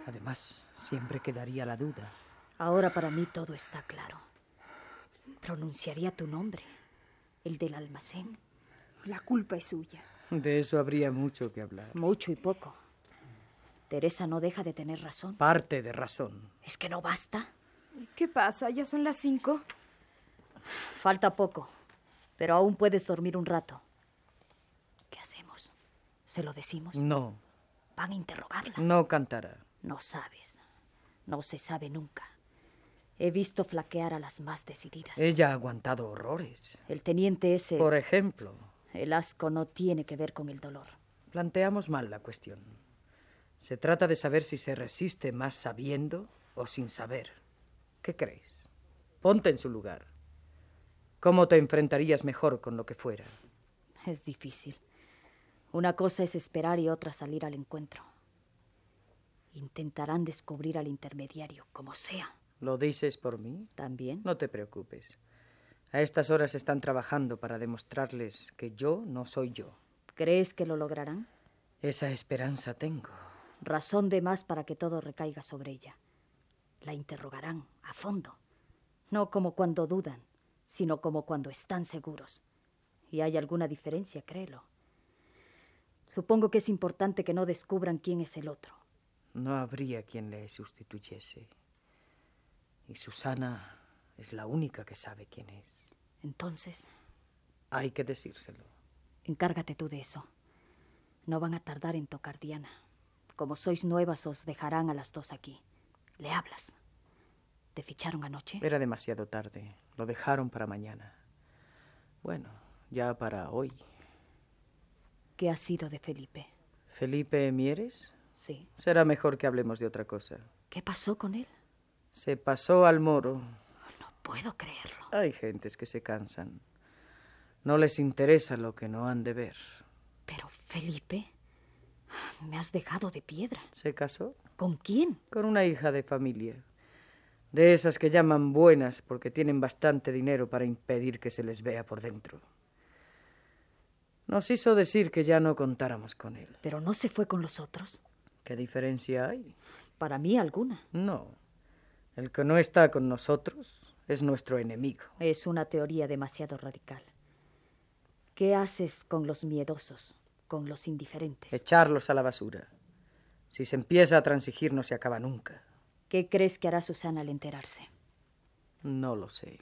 Además, siempre quedaría la duda. Ahora para mí todo está claro. Pronunciaría tu nombre, el del almacén. La culpa es suya. De eso habría mucho que hablar. Mucho y poco. Teresa no deja de tener razón. Parte de razón. ¿Es que no basta? ¿Qué pasa? ¿Ya son las cinco? Falta poco, pero aún puedes dormir un rato. ¿Qué hacemos? ¿Se lo decimos? No, Van a interrogarla. no cantará. No sabes. No se sabe nunca. He visto flaquear a las más decididas. Ella ha aguantado horrores. El teniente ese... Por ejemplo, El asco no tiene que ver con el dolor. planteamos mal la cuestión. Se trata de saber si se resiste más sabiendo o sin saber. ¿Qué crees? Ponte en su lugar. ¿Cómo te enfrentarías mejor con lo que fuera? Es difícil. Una cosa es esperar y otra salir al encuentro. Intentarán descubrir al intermediario, como sea. ¿Lo dices por mí? También. No te preocupes. A estas horas están trabajando para demostrarles que yo no soy yo. ¿Crees que lo lograrán? Esa esperanza tengo. Razón de más para que todo recaiga sobre ella. La interrogarán a fondo. No como cuando dudan, sino como cuando están seguros. Y hay alguna diferencia, créelo. Supongo que es importante que no descubran quién es el otro. No habría quien le sustituyese. Y Susana es la única que sabe quién es. Entonces, Hay que decírselo. encárgate tú de eso. No van a tardar en tocar Diana. Como sois nuevas, os dejarán a las dos aquí. Le hablas. ¿Te ficharon anoche? Era demasiado tarde. Lo dejaron para mañana. Bueno, ya para hoy. ¿Qué ha sido de Felipe? ¿Felipe Mieres? Sí. Será mejor que hablemos de otra cosa. ¿Qué pasó con él? Se pasó al moro. No puedo creerlo. Hay gentes que se cansan. No les interesa lo que no han de ver. Pero Felipe, me has dejado de piedra. ¿Se casó? ¿Con quién? Con una hija de familia. De esas que llaman buenas porque tienen bastante dinero para impedir que se les vea por dentro. Nos hizo decir que ya no contáramos con él. Pero no se fue con los otros. ¿Qué diferencia hay? Para mí alguna. No. El que no está con nosotros es nuestro enemigo. Es una teoría demasiado radical. ¿Qué haces con los miedosos, con los indiferentes? Echarlos a la basura. Si se empieza a transigir no se acaba nunca. ¿Qué crees que hará Susana al enterarse? No lo sé.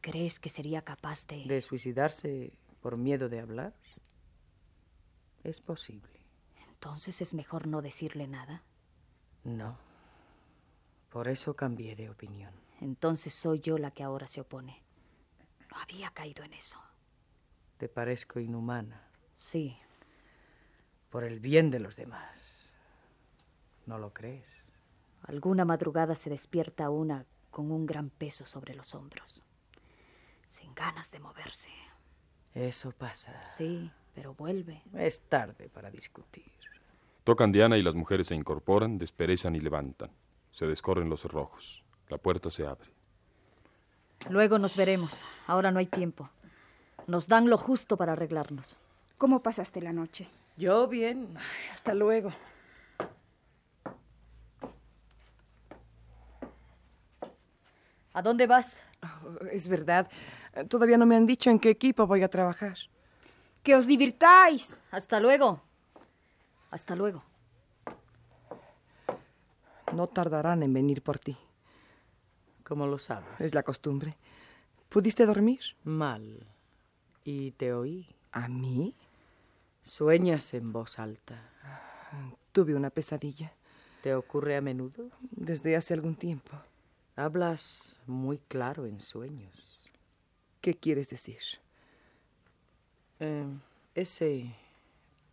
¿Crees que sería capaz de... ¿De suicidarse por miedo de hablar? Es posible. Entonces es mejor no decirle nada. No. Por eso cambié de opinión. Entonces soy yo la que ahora se opone. No había caído en eso. Te parezco inhumana. Sí, Por el bien de los demás. ¿No lo crees? alguna madrugada se despierta una con un gran peso sobre los hombros, sin ganas de moverse. Eso pasa. Sí, pero vuelve. Es tarde para discutir. Tocan Diana y las mujeres se incorporan, desperezan y levantan. Se descorren los cerrojos. La puerta se abre. Luego nos veremos. Ahora no hay tiempo. Nos dan lo justo para arreglarnos. ¿Cómo pasaste la noche? Yo bien. Ay, hasta luego. ¿A dónde vas? Oh, es verdad. Todavía no me han dicho en qué equipo voy a trabajar. Que os divirtáis. Hasta luego. Hasta luego. No tardarán en venir por ti. ¿Cómo lo sabes? Es la costumbre. ¿Pudiste dormir? Mal. ¿Y te oí? ¿A mí? Sueñas en voz alta. Tuve una pesadilla. ¿Te ocurre a menudo? Desde hace algún tiempo. Hablas muy claro en sueños. ¿Qué quieres decir? Eh, ¿Ese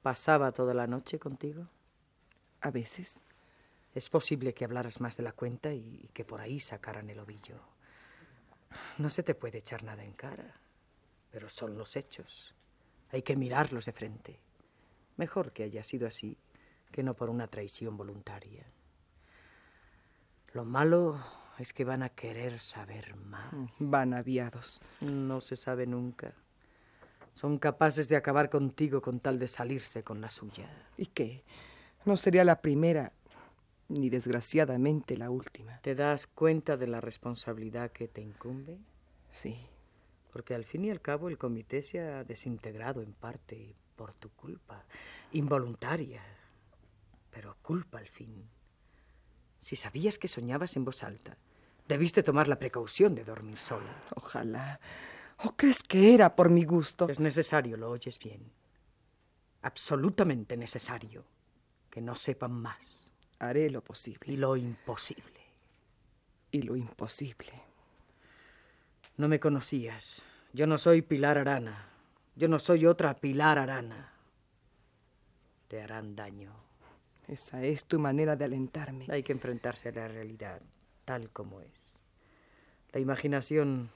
pasaba toda la noche contigo? A veces. Es posible que hablaras más de la cuenta y que por ahí sacaran el ovillo. No se te puede echar nada en cara, pero son los hechos. Hay que mirarlos de frente. Mejor que haya sido así que no por una traición voluntaria. Lo malo es que van a querer saber más. Van aviados. No se sabe nunca. Son capaces de acabar contigo con tal de salirse con la suya. ¿Y qué? No sería la primera, ni desgraciadamente la última. ¿Te das cuenta de la responsabilidad que te incumbe? Sí. Porque al fin y al cabo el comité se ha desintegrado en parte por tu culpa, involuntaria, pero culpa al fin. Si sabías que soñabas en voz alta, debiste tomar la precaución de dormir sola. Ojalá. ¿O crees que era por mi gusto? Es necesario, lo oyes bien. Absolutamente necesario. Que no sepan más. Haré lo posible. Y lo imposible. Y lo imposible. No me conocías. Yo no soy Pilar Arana. Yo no soy otra Pilar Arana. Te harán daño. Esa es tu manera de alentarme. Hay que enfrentarse a la realidad, tal como es. La imaginación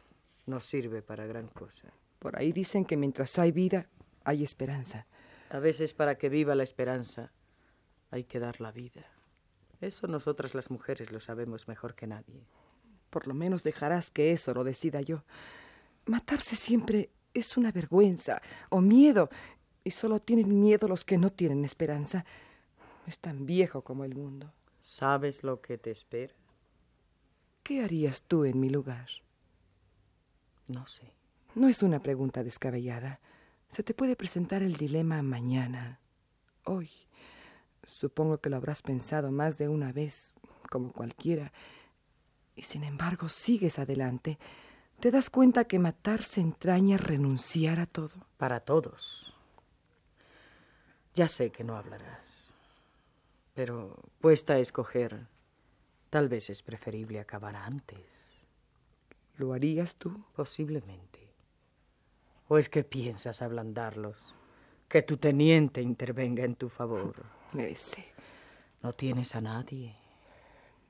no sirve para gran cosa. Por ahí dicen que mientras hay vida, hay esperanza. A veces para que viva la esperanza, hay que dar la vida. Eso nosotras las mujeres lo sabemos mejor que nadie. Por lo menos dejarás que eso lo decida yo. Matarse siempre es una vergüenza o miedo, y solo tienen miedo los que no tienen esperanza. Es tan viejo como el mundo. ¿Sabes lo que te espera? ¿Qué harías tú en mi lugar? No sé. No es una pregunta descabellada. Se te puede presentar el dilema mañana, hoy. Supongo que lo habrás pensado más de una vez, como cualquiera. Y sin embargo sigues adelante. ¿Te das cuenta que matarse entraña renunciar a todo? Para todos. Ya sé que no hablarás. Pero puesta a escoger, tal vez es preferible acabar antes. ¿Lo harías tú? Posiblemente. ¿O es que piensas ablandarlos? Que tu teniente intervenga en tu favor. Ese. No tienes a nadie.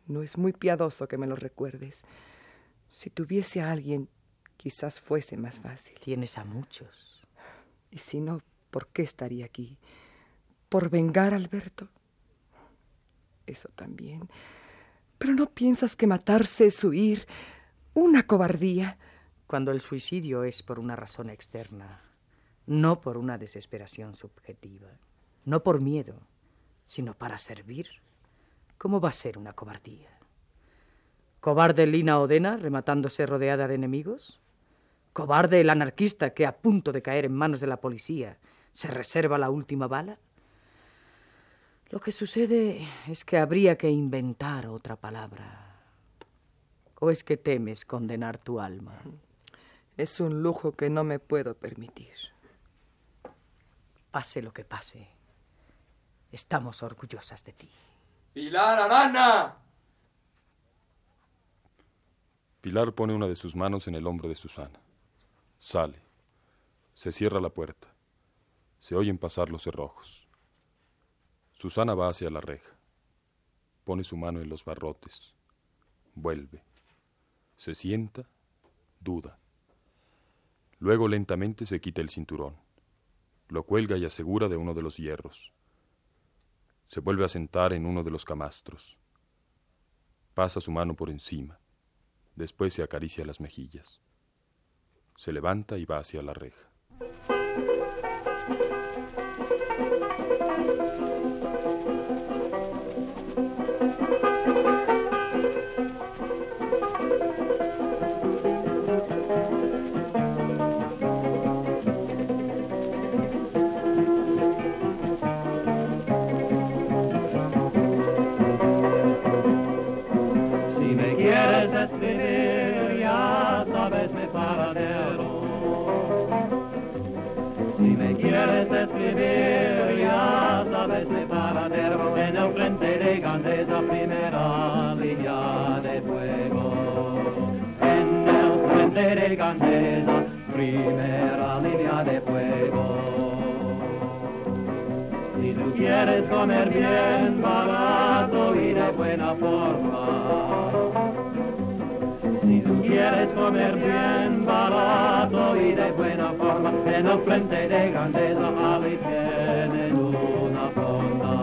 No es muy piadoso que me lo recuerdes. Si tuviese a alguien, quizás fuese más fácil. Tienes a muchos. Y si no, ¿por qué estaría aquí? ¿Por vengar a Alberto? Eso también. Pero no piensas que matarse es huir, una cobardía. Cuando el suicidio es por una razón externa, no por una desesperación subjetiva, no por miedo, sino para servir, ¿cómo va a ser una cobardía? ¿Cobarde Lina Odena rematándose rodeada de enemigos? ¿Cobarde el anarquista que a punto de caer en manos de la policía se reserva la última bala? Lo que sucede es que habría que inventar otra palabra. ¿O es que temes condenar tu alma? Es un lujo que no me puedo permitir. Pase lo que pase, estamos orgullosas de ti. ¡Pilar Arana! Pilar pone una de sus manos en el hombro de Susana. Sale. Se cierra la puerta. Se oyen pasar los cerrojos. Susana va hacia la reja. Pone su mano en los barrotes. Vuelve. Se sienta. Duda. Luego lentamente se quita el cinturón. Lo cuelga y asegura de uno de los hierros. Se vuelve a sentar en uno de los camastros. Pasa su mano por encima. Después se acaricia las mejillas. Se levanta y va hacia la reja. Quieres escribir, ya sabes mi paradero. Si me quieres escribir, ya sabes mi paradero. En el frente de Gandesa, primera línea de fuego. En el frente de Gandesa, primera línea de fuego. Si tú quieres comer bien, barato y de buena forma. Quieres comer bien, barato y de buena forma, en el frente de Gandesa ahí tienen una fonda.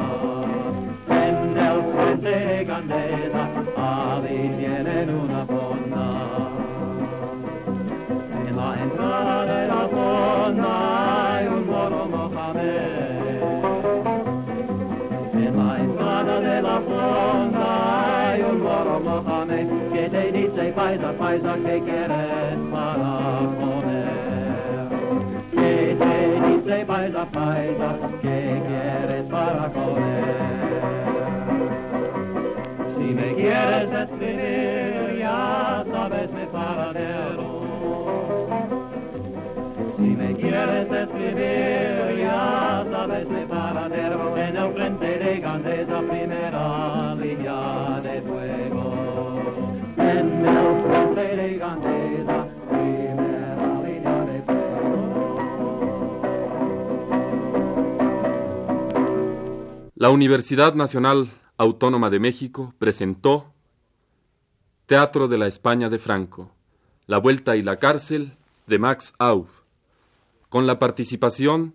En el frente de Gandesa ahí tienen una fonda. Paisa, paisa, que quieres para comer? Que te dice paisa, paisa, que quieres para comer? Si me quieres escribir, ya sabes mi paradero. Si me quieres escribir, ya sabes mi paradero. En el frente de Gandesa, primera línea de fuego. El frente La Universidad Nacional Autónoma de México presentó Teatro de la España de Franco, La Vuelta y la Cárcel de Max Auf, con la participación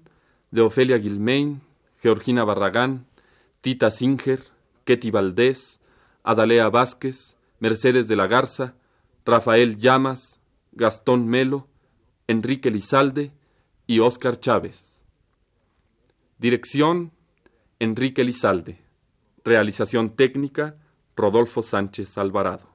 de Ofelia Guilmain, Georgina Barragán, Tita Singer, Ketty Valdés, Adalea Vázquez, Mercedes de la Garza, Rafael Llamas, Gastón Melo, Enrique Lizalde y Óscar Chávez. Dirección Enrique Lizalde. Realización técnica Rodolfo Sánchez Alvarado.